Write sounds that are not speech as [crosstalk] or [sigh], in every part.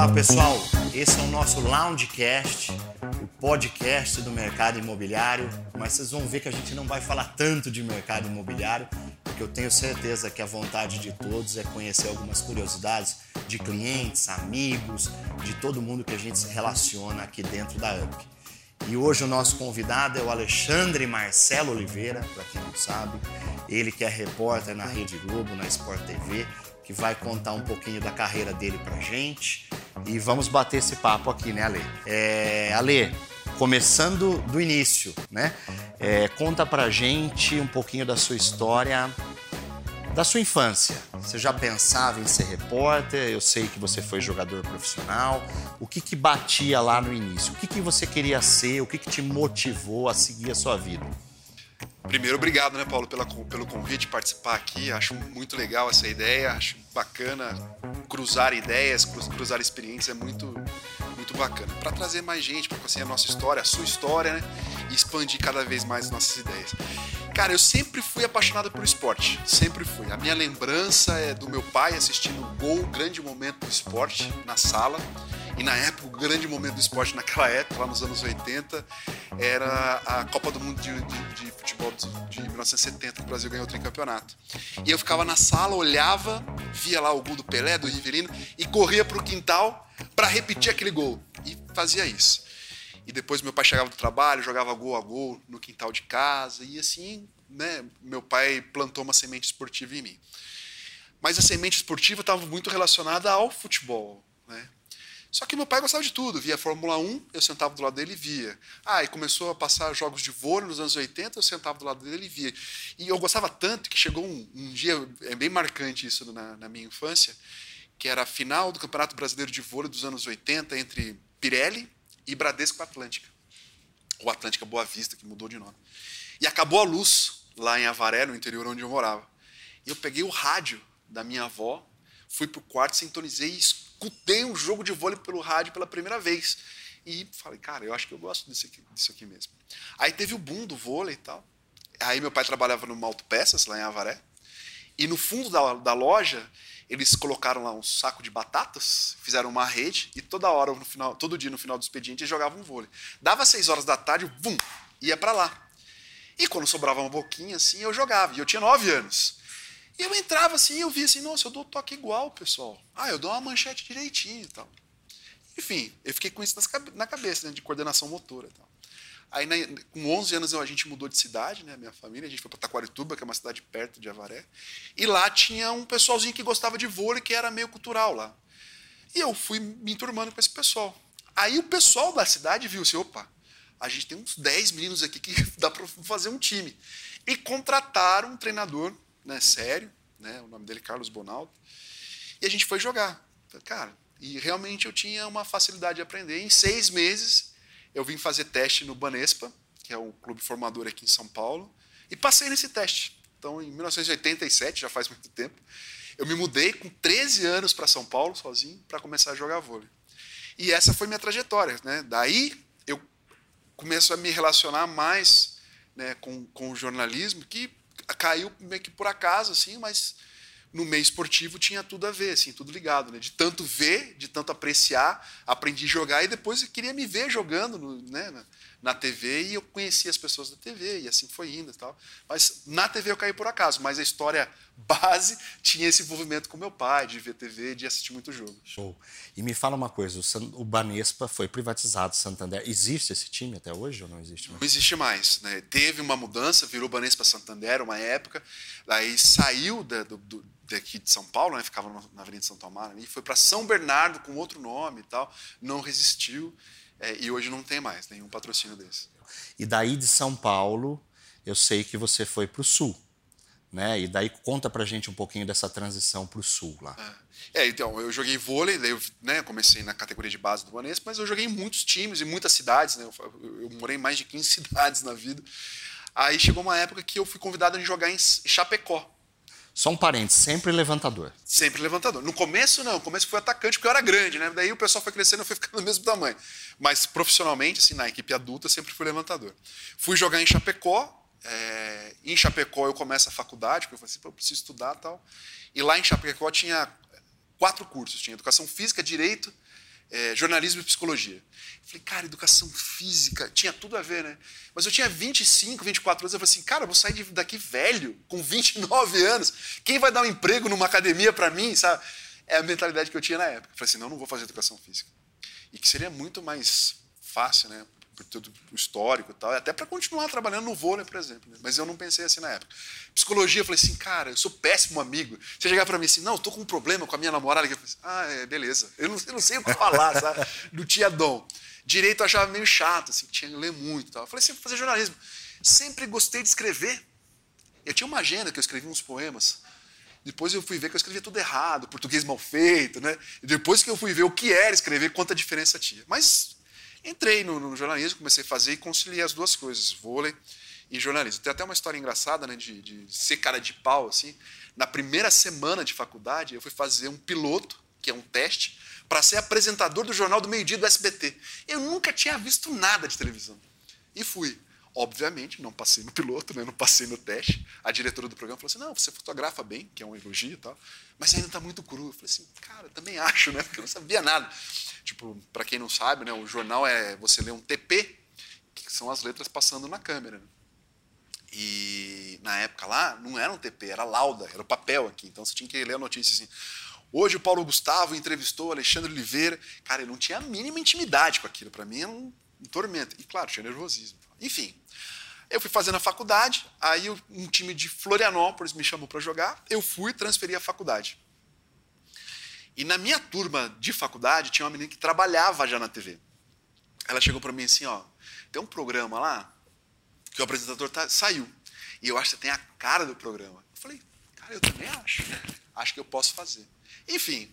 Olá pessoal, esse é o nosso Loungecast, o podcast do mercado imobiliário, mas vocês vão ver que a gente não vai falar tanto de mercado imobiliário, porque eu tenho certeza que a vontade de todos é conhecer algumas curiosidades de clientes, amigos, de todo mundo que a gente se relaciona aqui dentro da UP. E hoje o nosso convidado é o Alexandre Marcelo Oliveira, para quem não sabe, ele que é repórter na Rede Globo, na Sport TV, que vai contar um pouquinho da carreira dele pra gente. E vamos bater esse papo aqui, né, Ale? É, Ale, começando do início, né? É, conta pra gente um pouquinho da sua história, da sua infância. Você já pensava em ser repórter? Eu sei que você foi jogador profissional. O que que batia lá no início? O que que você queria ser? O que que te motivou a seguir a sua vida? Primeiro, obrigado, né, Paulo, pela, pelo convite, participar aqui. Acho muito legal essa ideia, acho bacana cruzar ideias, cruzar experiências, é muito, muito bacana. Para trazer mais gente, para conhecer a nossa história, a sua história, né, e expandir cada vez mais as nossas ideias. Cara, eu sempre fui apaixonado por esporte, sempre fui. A minha lembrança é do meu pai assistindo o gol, grande momento do esporte na sala. E na época, o grande momento do esporte naquela época, lá nos anos 80, era a Copa do Mundo de, de, de Futebol de 1970, que o Brasil ganhou o tricampeonato. E eu ficava na sala, olhava, via lá o gol do Pelé, do Rivelino, e corria para o quintal para repetir aquele gol. E fazia isso. E depois meu pai chegava do trabalho, jogava gol a gol no quintal de casa, e assim, né, meu pai plantou uma semente esportiva em mim. Mas a semente esportiva estava muito relacionada ao futebol, né? Só que meu pai gostava de tudo, via Fórmula 1, eu sentava do lado dele e via. Ah, e começou a passar jogos de vôlei nos anos 80, eu sentava do lado dele e via. E eu gostava tanto que chegou um, um dia, é bem marcante isso na, na, minha infância, que era a final do Campeonato Brasileiro de Vôlei dos anos 80 entre Pirelli e Bradesco Atlântica. Ou Atlântica Boa Vista, que mudou de nome. E acabou a luz lá em Avaré, no interior onde eu morava. E eu peguei o rádio da minha avó, fui pro quarto, sintonizei e escutei um jogo de vôlei pelo rádio pela primeira vez. E falei, cara, eu acho que eu gosto disso aqui, disso aqui mesmo. Aí teve o boom do vôlei e tal. Aí meu pai trabalhava no Autopeças, lá em Avaré. E no fundo da, da loja, eles colocaram lá um saco de batatas, fizeram uma rede e toda hora, no final, todo dia no final do expediente, eles jogavam vôlei. Dava seis horas da tarde, bum, ia para lá. E quando sobrava uma boquinha assim, eu jogava. E eu tinha nove anos. E eu entrava assim e eu via assim, nossa, eu dou toque igual, pessoal. Ah, eu dou uma manchete direitinho e tal. Enfim, eu fiquei com isso na cabeça, né, de coordenação motora e tal. Aí, com 11 anos, a gente mudou de cidade, né, minha família, a gente foi para Taquarituba, que é uma cidade perto de Avaré. E lá tinha um pessoalzinho que gostava de vôlei, que era meio cultural lá. E eu fui me enturmando com esse pessoal. Aí o pessoal da cidade viu assim, opa, a gente tem uns 10 meninos aqui que [laughs] dá para fazer um time. E contrataram um treinador né, sério, né, o nome dele é Carlos Bonaldo, e a gente foi jogar. Cara, e realmente eu tinha uma facilidade de aprender. Em seis meses, eu vim fazer teste no Banespa, que é o clube formador aqui em São Paulo, e passei nesse teste. Então, em 1987, já faz muito tempo, eu me mudei com 13 anos para São Paulo, sozinho, para começar a jogar vôlei. E essa foi minha trajetória. Né? Daí, eu começo a me relacionar mais né, com, com o jornalismo, que caiu meio que por acaso, assim, mas no meio esportivo tinha tudo a ver, assim, tudo ligado, né? De tanto ver, de tanto apreciar, aprendi a jogar e depois eu queria me ver jogando, né? Na TV e eu conhecia as pessoas da TV e assim foi indo e tal. Mas na TV eu caí por acaso, mas a história [laughs] base tinha esse envolvimento com meu pai, de ver TV, de assistir muito jogo. Show. E me fala uma coisa, o, Banespa foi privatizado, Santander. Existe esse time até hoje ou não existe mais? Não existe mais. Né? Teve uma mudança, virou Banespa Santander uma época, aí saiu da, do, do, daqui de São Paulo, né? ficava na Avenida Santo Amaro, e foi para São Bernardo com outro nome e tal, não resistiu. É, e hoje não tem mais nenhum patrocínio desse. E daí de São Paulo, eu sei que você foi para o Sul. Né? E daí conta pra gente um pouquinho dessa transição para o Sul lá. É. é, então, eu joguei vôlei, daí eu né, comecei na categoria de base do Banespa, mas eu joguei em muitos times, em muitas cidades, né? Eu, eu, morei em mais de 15 [laughs] cidades na vida. Aí chegou uma época que eu fui convidado a jogar em Chapecó. Só um parente, sempre levantador. Sempre levantador. No começo, não. No começo foi atacante porque eu era grande, né? Daí o pessoal foi crescendo eu fui ficando do mesmo tamanho. Mas profissionalmente, assim, na equipe adulta, sempre fui levantador. Fui jogar em Chapecó. É... Em Chapecó eu começo a faculdade, porque eu falei assim, eu preciso estudar tal. E lá em Chapecó tinha quatro cursos. Tinha educação física, direito, é, jornalismo e psicologia. Falei, cara, educação física, tinha tudo a ver, né? Mas eu tinha 25, 24 anos, eu falei assim, cara, eu vou sair daqui velho, com 29 anos. Quem vai dar um emprego numa academia para mim, sabe? É a mentalidade que eu tinha na época. Eu falei assim, não, não vou fazer educação física. E que seria muito mais fácil, né? Por todo o histórico e tal, até para continuar trabalhando no vôlei, por exemplo. Né? Mas eu não pensei assim na época. Psicologia, eu falei assim, cara, eu sou péssimo amigo. Você chegar para mim assim, não, eu tô com um problema com a minha namorada. Eu falei assim, ah, é, beleza. Eu não, eu não sei o que falar, sabe? [laughs] Não tinha dom. Direito eu achava meio chato, assim, tinha que ler muito e tal. Eu falei assim, vou fazer jornalismo. Sempre gostei de escrever. Eu tinha uma agenda que eu escrevia uns poemas. Depois eu fui ver que eu escrevia tudo errado, português mal feito, né? E depois que eu fui ver o que era escrever, quanta diferença tinha. Mas entrei no, no jornalismo, comecei a fazer e conciliei as duas coisas, vôlei e jornalismo. Tem até uma história engraçada, né, de, de ser cara de pau, assim. Na primeira semana de faculdade, eu fui fazer um piloto, que é um teste, para ser apresentador do Jornal do Meio Dia do SBT. Eu nunca tinha visto nada de televisão. E fui. Obviamente, não passei no piloto, né? não passei no teste. A diretora do programa falou assim: não, você fotografa bem, que é um elogio e tal, mas ainda está muito cru. Eu falei assim: cara, também acho, né? Porque eu não sabia nada. Tipo, para quem não sabe, né, o jornal é você lê um TP, que são as letras passando na câmera. Né? E na época lá, não era um TP, era lauda, era o papel aqui. Então você tinha que ler a notícia assim. Hoje o Paulo Gustavo entrevistou Alexandre Oliveira. Cara, eu não tinha a mínima intimidade com aquilo. Para mim um tormento. E claro, tinha nervosismo. Enfim, eu fui fazendo a faculdade, aí um time de Florianópolis me chamou para jogar, eu fui transferir a faculdade. E na minha turma de faculdade tinha uma menina que trabalhava já na TV. Ela chegou para mim assim, ó, tem um programa lá que o apresentador tá, saiu. E eu acho que você tem a cara do programa. Eu falei, cara, eu também acho. Acho que eu posso fazer. Enfim,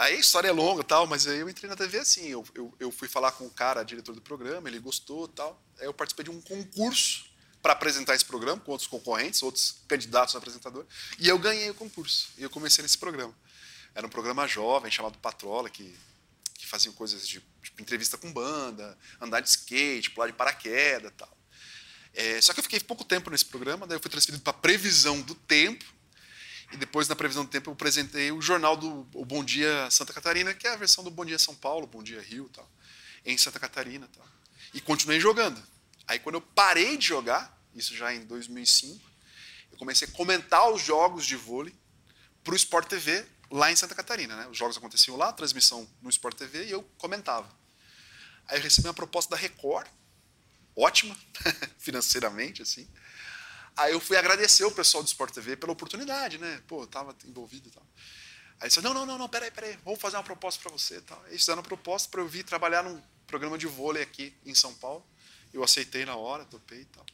Aí a história é longa tal, mas aí eu entrei na TV assim. Eu, eu, eu fui falar com o cara, diretor do programa, ele gostou tal. Aí eu participei de um concurso para apresentar esse programa com outros concorrentes, outros candidatos a apresentador. E eu ganhei o concurso. E eu comecei nesse programa. Era um programa jovem chamado Patrola, que, que faziam coisas de tipo, entrevista com banda, andar de skate, pular de paraquedas tal. É, só que eu fiquei pouco tempo nesse programa, daí eu fui transferido para previsão do tempo, e depois, na previsão do tempo, eu apresentei o jornal do o Bom Dia Santa Catarina, que é a versão do Bom Dia São Paulo, Bom Dia Rio, tal, em Santa Catarina. Tal. E continuei jogando. Aí, quando eu parei de jogar, isso já em 2005, eu comecei a comentar os jogos de vôlei para o Sport TV lá em Santa Catarina. Né? Os jogos aconteciam lá, transmissão no Sport TV, e eu comentava. Aí eu recebi uma proposta da Record, ótima, [laughs] financeiramente, assim. Aí eu fui agradecer o pessoal do Sport TV pela oportunidade, né? Pô, eu tava envolvido e tal. Aí falaram, não, não, não, não, peraí, peraí, vamos fazer uma proposta para você e tal. Eles fizeram uma proposta para eu vir trabalhar num programa de vôlei aqui em São Paulo. Eu aceitei na hora, topei e tal.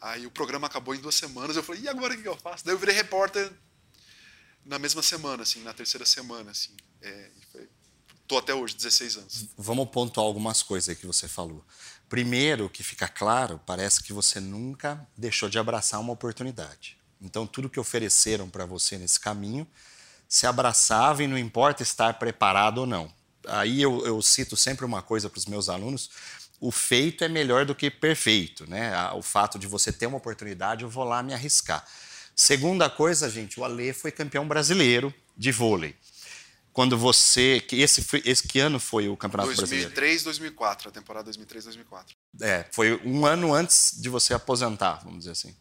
Aí o programa acabou em duas semanas, eu falei, e agora o que eu faço? Daí eu virei repórter na mesma semana, assim, na terceira semana, assim. É, foi, tô até hoje, 16 anos. Vamos pontuar algumas coisas aí que você falou. Primeiro, que fica claro, parece que você nunca deixou de abraçar uma oportunidade. Então, tudo que ofereceram para você nesse caminho, se abraçava e não importa estar preparado ou não. Aí eu, eu cito sempre uma coisa para os meus alunos: o feito é melhor do que perfeito, né? O fato de você ter uma oportunidade, eu vou lá me arriscar. Segunda coisa, gente, o Alê foi campeão brasileiro de vôlei quando você. Que esse, foi, esse que ano foi o Campeonato 2003, Brasileiro? 2003, 2004, a temporada 2003, 2004. É, foi um ano antes de você aposentar, vamos dizer assim.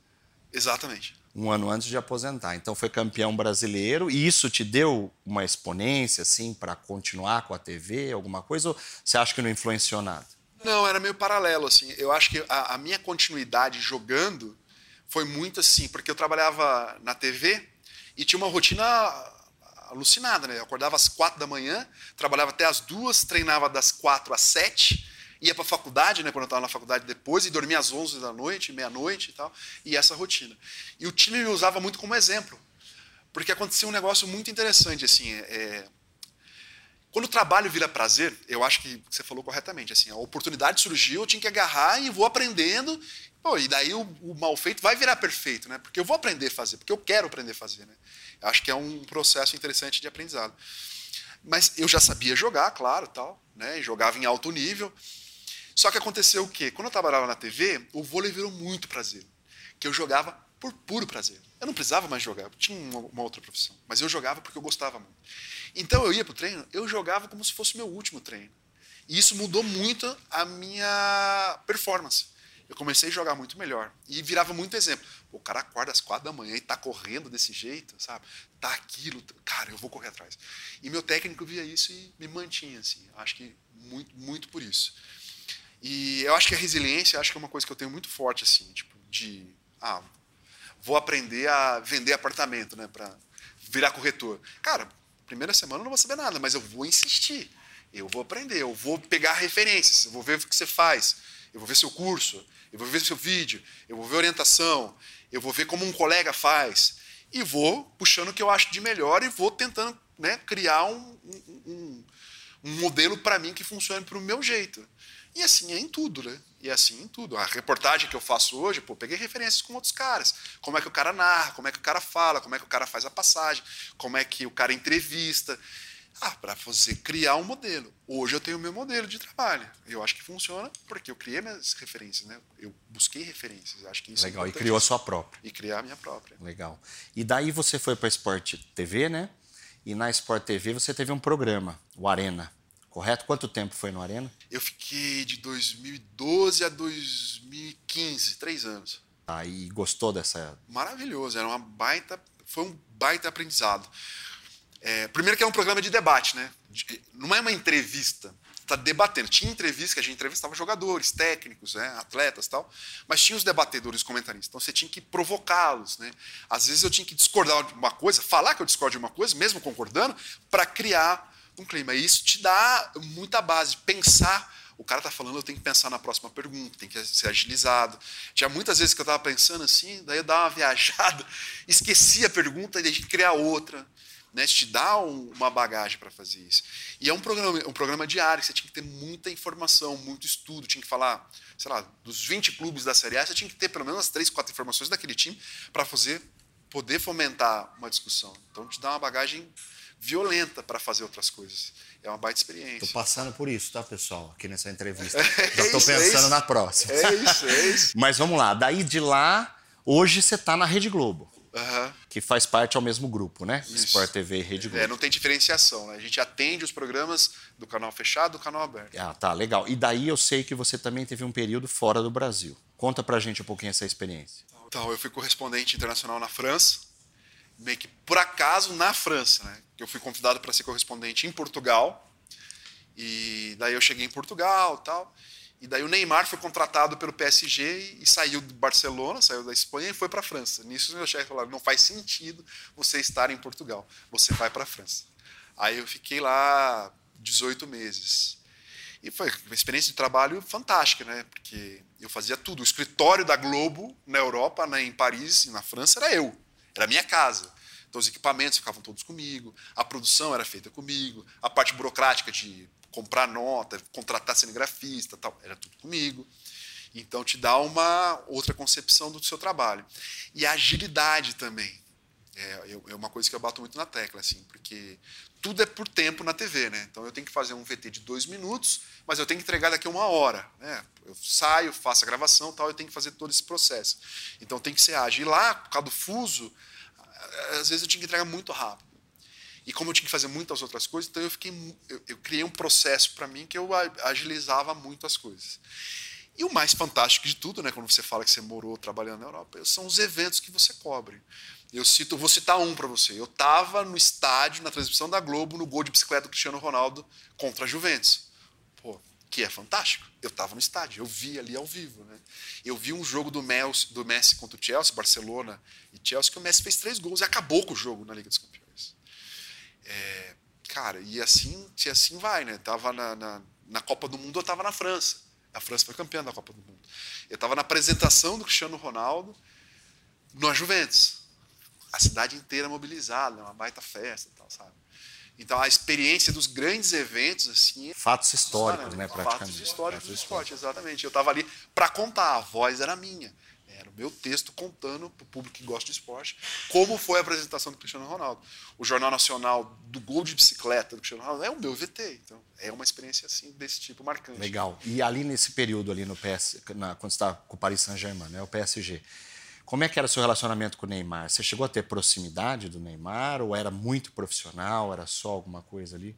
Exatamente. Um ano antes de aposentar. Então foi campeão brasileiro e isso te deu uma exponência assim para continuar com a TV, alguma coisa ou você acha que não influenciou nada? Não, era meio paralelo assim. Eu acho que a, a minha continuidade jogando foi muito assim, porque eu trabalhava na TV e tinha uma rotina alucinada, né? Eu acordava às quatro da manhã, trabalhava até às duas, treinava das quatro às sete, ia para a faculdade, né, quando eu estava na faculdade depois, e dormia às onze da noite, meia-noite e tal, e essa rotina. E o time me usava muito como exemplo, porque acontecia um negócio muito interessante, assim, é... quando o trabalho vira prazer, eu acho que você falou corretamente, assim, a oportunidade surgiu, eu tinha que agarrar e vou aprendendo, pô, e daí o, o mal feito vai virar perfeito, né, porque eu vou aprender a fazer, porque eu quero aprender a fazer, né. Acho que é um processo interessante de aprendizado. Mas eu já sabia jogar, claro, tal, né? Jogava em alto nível. Só que aconteceu o quê? Quando eu trabalhava na TV, o vôlei virou muito prazer. Que eu jogava por puro prazer. Eu não precisava mais jogar, eu tinha uma, uma outra profissão. Mas eu jogava porque eu gostava muito. Então eu ia para o treino, eu jogava como se fosse meu último treino. E isso mudou muito a minha performance. Eu comecei a jogar muito melhor. E virava muito exemplo. O cara acorda às quatro da manhã e tá correndo desse jeito, sabe? Tá aquilo. Cara, eu vou correr atrás. E meu técnico via isso e me mantinha, assim. Acho que muito, muito por isso. E eu acho que a resiliência, acho que é uma coisa que eu tenho muito forte, assim. Tipo, de... Ah, vou aprender a vender apartamento, né? Pra virar corretor. Cara, primeira semana eu não vou saber nada, mas eu vou insistir. Eu vou aprender, eu vou pegar referências, eu vou ver o que você faz, eu vou ver seu curso, eu vou ver seu vídeo, eu vou ver orientação, eu vou ver como um colega faz e vou puxando o que eu acho de melhor e vou tentando né, criar um, um, um modelo para mim que funcione para o meu jeito. E assim é em tudo, né? E é assim em tudo. A reportagem que eu faço hoje, pô, peguei referências com outros caras. Como é que o cara narra, como é que o cara fala, como é que o cara faz a passagem, como é que o cara entrevista. Ah, para você criar um modelo. Hoje eu tenho o meu modelo de trabalho. Eu acho que funciona porque eu criei minhas referências, né? Eu busquei referências. Acho que isso é Legal, é e criou a sua própria. E criar a minha própria. Legal. E daí você foi para a Sport TV, né? E na Sport TV você teve um programa, o Arena. Correto? Quanto tempo foi no Arena? Eu fiquei de 2012 a 2015, três anos. Aí ah, gostou dessa? Maravilhoso, era uma baita, foi um baita aprendizado. É, primeiro que é um programa de debate, né? Não é uma entrevista, está debatendo. Tinha entrevista que a gente entrevistava jogadores, técnicos, né? atletas tal, mas tinha os debatedores, comentaristas. Então você tinha que provocá-los, né? Às vezes eu tinha que discordar de uma coisa, falar que eu discordo de uma coisa, mesmo concordando, para criar um clima. E isso te dá muita base, pensar o cara está falando, eu tenho que pensar na próxima pergunta, tem que ser agilizado. Tinha muitas vezes que eu estava pensando assim, daí eu dava uma [laughs] viajada, esquecia a pergunta e deixei criar outra né, te dá um, uma bagagem para fazer isso. E é um programa, um programa diário, você tinha que ter muita informação, muito estudo, tinha que falar, sei lá, dos 20 clubes da Série A, você tinha que ter pelo menos três, quatro informações daquele time para fazer poder fomentar uma discussão. Então te dá uma bagagem violenta para fazer outras coisas. É uma baita experiência. Estou passando por isso, tá, pessoal? Aqui nessa entrevista. [laughs] É Já estou pensando é na próxima. É isso, é isso. [laughs] Mas vamos lá. Daí de lá, hoje você está na Rede Globo. Uhum. Que faz parte ao mesmo grupo, né? Isso. Sport TV e Rede Globo. É, não tem diferenciação, né? A gente atende os programas do canal fechado e do canal aberto. Ah, tá, legal. E daí eu sei que você também teve um período fora do Brasil. Conta pra gente um pouquinho essa experiência. Então, eu fui correspondente internacional na França, meio que por acaso na França, né? Eu fui convidado para ser correspondente em Portugal. E daí eu cheguei em Portugal, tal. E daí o Neymar foi contratado pelo PSG e saiu de Barcelona, saiu da Espanha e foi para a França. Nisso os meus chefes falaram: não faz sentido você estar em Portugal, você vai para a França. Aí eu fiquei lá 18 meses. E foi uma experiência de trabalho fantástica, né? Porque eu fazia tudo. O escritório da Globo na Europa, né, em Paris, na França, era eu. Era a minha casa. Então os equipamentos ficavam todos comigo, a produção era feita comigo, a parte burocrática de comprar nota, contratar cinegrafista, tal, era tudo comigo. Então te dá uma outra concepção do seu trabalho. E a agilidade também. É, é uma coisa que eu bato muito na tecla, assim, porque tudo é por tempo na TV, né? Então eu tenho que fazer um VT de dois minutos, mas eu tenho que entregar daqui a uma hora. Né? Eu saio, faço a gravação tal, eu tenho que fazer todo esse processo. Então tem que ser ágil. E lá, por causa do fuso, às vezes eu tinha que entregar muito rápido. E como eu tinha que fazer muitas outras coisas, então eu fiquei eu, eu criei um processo para mim que eu agilizava muito as coisas. E o mais fantástico de tudo, né, quando você fala que você morou trabalhando na Europa, são os eventos que você cobre. Eu cito, vou citar um para você. Eu estava no estádio, na transmissão da Globo, no gol de bicicleta do Cristiano Ronaldo contra a Juventus. Pô, que é fantástico. Eu estava no estádio, eu vi ali ao vivo. Né? Eu vi um jogo do Messi, do Messi contra o Chelsea, Barcelona e Chelsea, que o Messi fez três gols e acabou com o jogo na Liga dos Campeões. É, cara, e assim, e assim vai, né? Tava na, na, na Copa do Mundo, eu tava na França. A França foi campeã da Copa do Mundo. Eu tava na apresentação do Cristiano Ronaldo na Juventus. A cidade inteira mobilizada, uma baita festa e tal, sabe? Então a experiência dos grandes eventos assim, fatos históricos, né, praticamente. Fatos históricos fatos do esporte, exatamente. Eu estava ali para contar, a voz era minha. Meu texto contando para o público que gosta de esporte como foi a apresentação do Cristiano Ronaldo. O Jornal Nacional do gol de bicicleta do Cristiano Ronaldo é o meu VT. Então, é uma experiência assim desse tipo marcante. Legal. E ali nesse período ali no PS, na, quando está com o Paris Saint-Germain, né, o PSG, Como é que era o seu relacionamento com o Neymar? Você chegou a ter proximidade do Neymar ou era muito profissional, era só alguma coisa ali?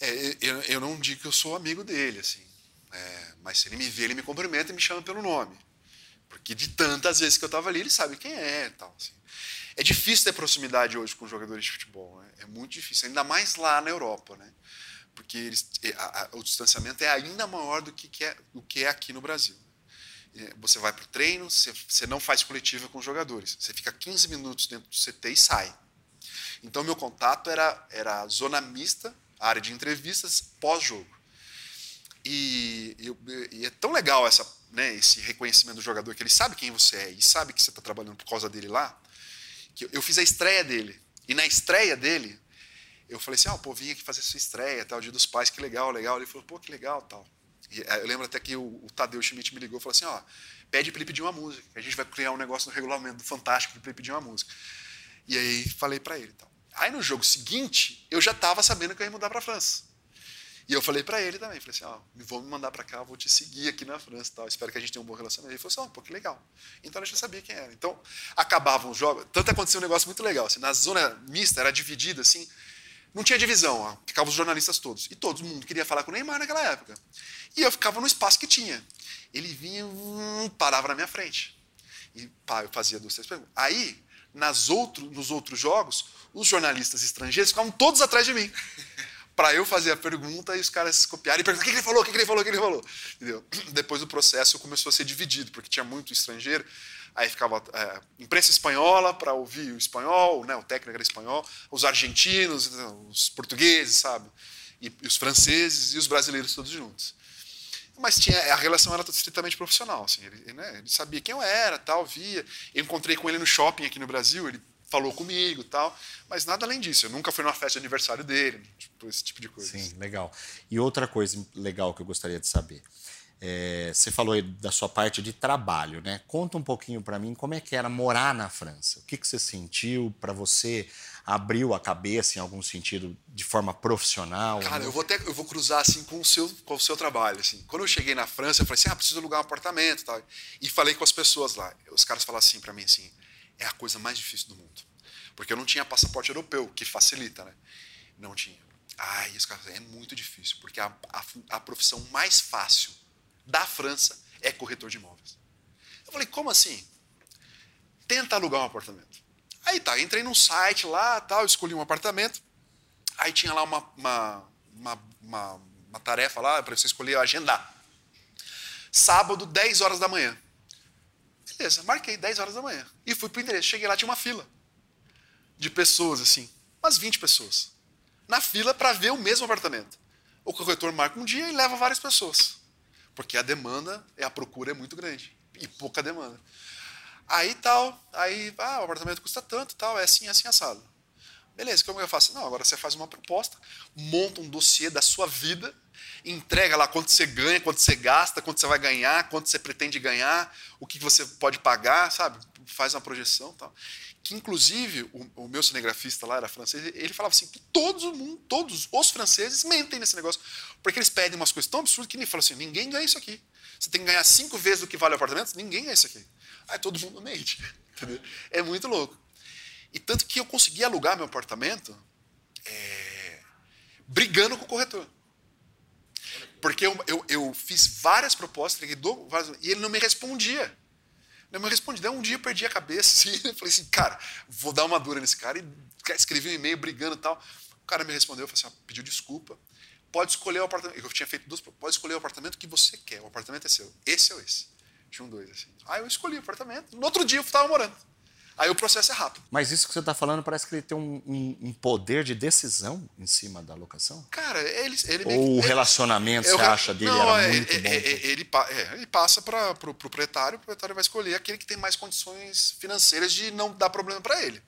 É, eu, eu, não digo que eu sou amigo dele, assim. É, mas se ele me vê, ele me cumprimenta e me chama pelo nome. Porque de tantas vezes que eu estava ali, ele sabe quem é tal. Assim. É difícil ter proximidade hoje com jogadores de futebol. Né? É muito difícil, ainda mais lá na Europa. Né? Porque eles, a, a, o distanciamento é ainda maior do que, que é, do que é aqui no Brasil. Você vai para o treino, você, você não faz coletiva com os jogadores. Você fica 15 minutos dentro do CT e sai. Então, meu contato era, era zona mista, área de entrevistas, pós-jogo. E, e, e, é tão legal essa, né, esse reconhecimento do jogador, que ele sabe quem você é e sabe que você está trabalhando por causa dele lá, que eu, fiz a estreia dele. E na estreia dele, eu falei assim, ah, pô, vim aqui fazer sua estreia, tal, dia dos pais, que legal, legal. Ele falou, pô, que legal, tal. E, eu lembro até que o, o Tadeu Schmidt me ligou e falou assim, ó, pede para ele pedir uma música, a gente vai criar um negócio no regulamento Fantástico para ele pedir uma música. E aí falei para ele, tal. Aí no jogo seguinte, eu já estava sabendo que eu ia mudar para França. E eu falei para ele também, falei assim, ó, vou me mandar para cá, vou te seguir aqui na França, tal. Espero que a gente tenha um bom relacionamento. Ele falou assim, ó, pô, que legal. Então a gente já sabia quem era. Então acabavam os jogos, tanto aconteceu um negócio muito legal, assim, na zona mista era dividida assim, não tinha divisão, ó, ficavam os jornalistas todos. E todo mundo queria falar com o Neymar naquela época. E eu ficava no espaço que tinha. Ele vinha, hum, parava na minha frente. E pá, eu fazia duas, três perguntas. Aí, nas outro, nos outros jogos, os jornalistas estrangeiros ficavam todos atrás de mim. [laughs] para eu fazer a pergunta e os caras copiarem e perguntar o que, ele falou, o que, ele falou, o que ele falou. Entendeu? [clears throat] Depois o processo começou a ser dividido, porque tinha muito estrangeiro. Aí ficava é, imprensa espanhola para ouvir o espanhol, né, o técnico era espanhol, os argentinos, os portugueses, sabe? E, e os franceses e os brasileiros todos juntos. Mas tinha, a relação era estritamente profissional. Assim, ele, né, ele sabia quem eu era, tal, via. Eu encontrei com ele no shopping aqui no Brasil, ele falou comigo tal, mas nada além disso. Eu nunca fui numa festa de aniversário dele, tipo, esse tipo de coisa. Sim, legal. E outra coisa legal que eu gostaria de saber. É, você falou aí da sua parte de trabalho, né? Conta um pouquinho para mim como é que era morar na França. O que, que você sentiu para você abriu a cabeça em algum sentido de forma profissional? Cara, eu vou até eu vou cruzar assim com o seu com o seu trabalho assim. Quando eu cheguei na França, eu falei assim: "Ah, preciso alugar um apartamento", tal. E falei com as pessoas lá. Os caras falaram assim para mim assim: "É a coisa mais difícil do mundo". Porque eu não tinha passaporte europeu, que facilita, né? Não tinha. Ai, caras é muito difícil, porque a, a, a profissão mais fácil da França é corretor de imóveis. Eu falei: "Como assim?" Tenta alugar um apartamento. Aí tá, entrei num site lá, tal, escolhi um apartamento. Aí tinha lá uma, uma, uma, uma, uma tarefa lá para você escolher agendar. Sábado, 10 horas da manhã. Beleza, marquei 10 horas da manhã. E fui pro endereço. Cheguei lá, tinha uma fila de pessoas, assim, umas 20 pessoas. Na fila para ver o mesmo apartamento. O corretor marca um dia e leva várias pessoas. Porque a demanda, a procura é muito grande. E pouca demanda. Aí tal, aí, ah, o apartamento custa tanto, tal, é assim, assim, assado. Beleza, como eu faço? Não, agora você faz uma proposta, monta um dossiê da sua vida, entrega lá quanto você ganha, quanto você gasta, quanto você vai ganhar, quanto você pretende ganhar, o que você pode pagar, sabe? Faz uma projeção tal. Que inclusive o, o meu cinegrafista lá era francês, ele falava assim que todos todos os franceses mentem nesse negócio, porque eles pedem umas coisas tão absurdas que ele fala assim, ninguém ganha isso aqui. Você tem que ganhar cinco vezes o que vale o apartamento, ninguém ganha isso aqui. Aí todo mundo mente. [laughs] Entendeu? É muito louco. E tanto que eu consegui alugar meu apartamento é, brigando com o corretor. Porque eu, eu, eu fiz várias propostas, e ele não me respondia. Não me respondia. Um dia eu perdi a cabeça [laughs] assim, falei assim, cara, vou dar uma dura nesse cara. E escrevi um e-mail brigando e tal. O cara me respondeu, falou assim, pediu desculpa. Pode escolher o apartamento. Eu tinha feito duas pode escolher o apartamento que você quer. O apartamento é seu. Esse ou esse. Tinha um dois, assim. Aí eu escolhi o apartamento. No outro dia eu estava morando. Aí o processo é rápido. Mas isso que você está falando parece que ele tem um, um, um, poder de decisão em cima da locação? Cara, ele. ele Ou o relacionamento, você acha, dele não, era é, muito é, bom? É, ele, é, ele passa para o pro proprietário, o proprietário vai escolher aquele que tem mais condições financeiras de não dar problema para ele.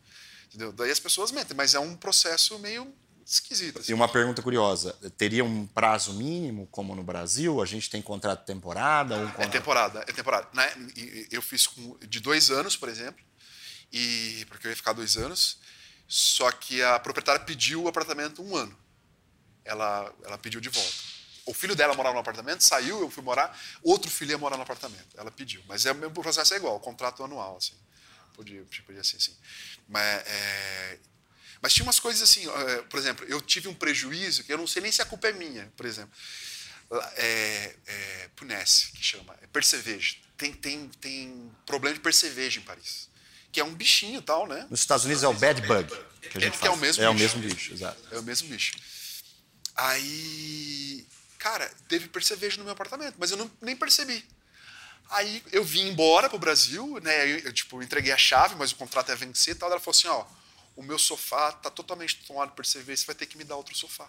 Entendeu? Daí as pessoas mentem, mas é um processo meio esquisito. Assim. E uma pergunta curiosa: teria um prazo mínimo, como no Brasil? A gente tem contrato de temporada? Ou um contrato... É temporada, é temporada. Eu fiz de dois anos, por exemplo, e porque eu ia ficar dois anos, só que a proprietária pediu o apartamento um ano. Ela, ela pediu de volta. O filho dela morava no apartamento, saiu, eu fui morar, outro filho ia morar no apartamento. Ela pediu. Mas é, o processo é igual, contrato anual. Assim. podia, podia ser assim. Mas, é, mas tinha umas coisas assim, é, por exemplo, eu tive um prejuízo que eu não sei nem se a culpa é minha, por exemplo. É, é, Punesse, que chama, é percevejo. Tem, tem, tem problema de percevejo em Paris. Que é um bichinho tal, né? Nos Estados Unidos é o bad bug. Que a gente que é o mesmo é bicho. o mesmo bicho, exato. É o mesmo bicho. Aí, cara, teve percevejo no meu apartamento, mas eu não, nem percebi. Aí eu vim embora pro Brasil, né? Eu, eu, tipo, entreguei a chave, mas o contrato ia vencer e tal. Ela falou assim: ó, o meu sofá tá totalmente tomado por cerveja, você vai ter que me dar outro sofá.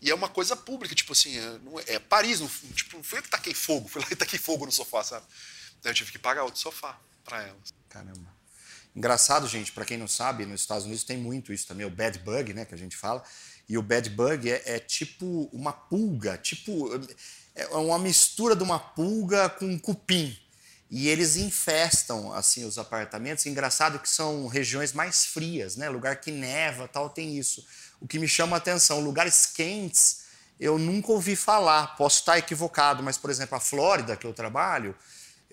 E é uma coisa pública, tipo assim, é, é, é Paris, não, tipo, não fui eu que taquei fogo, [laughs] fui lá e taquei fogo no sofá, sabe? Daí eu tive que pagar outro sofá para elas. Caramba. Engraçado, gente, para quem não sabe, nos Estados Unidos tem muito isso também, o bad bug, né, que a gente fala. E o bad bug é, é tipo uma pulga, tipo é uma mistura de uma pulga com um cupim. E eles infestam assim os apartamentos. Engraçado que são regiões mais frias, né? Lugar que neva, tal, tem isso. O que me chama a atenção, lugares quentes, eu nunca ouvi falar. Posso estar equivocado, mas por exemplo, a Flórida que eu trabalho,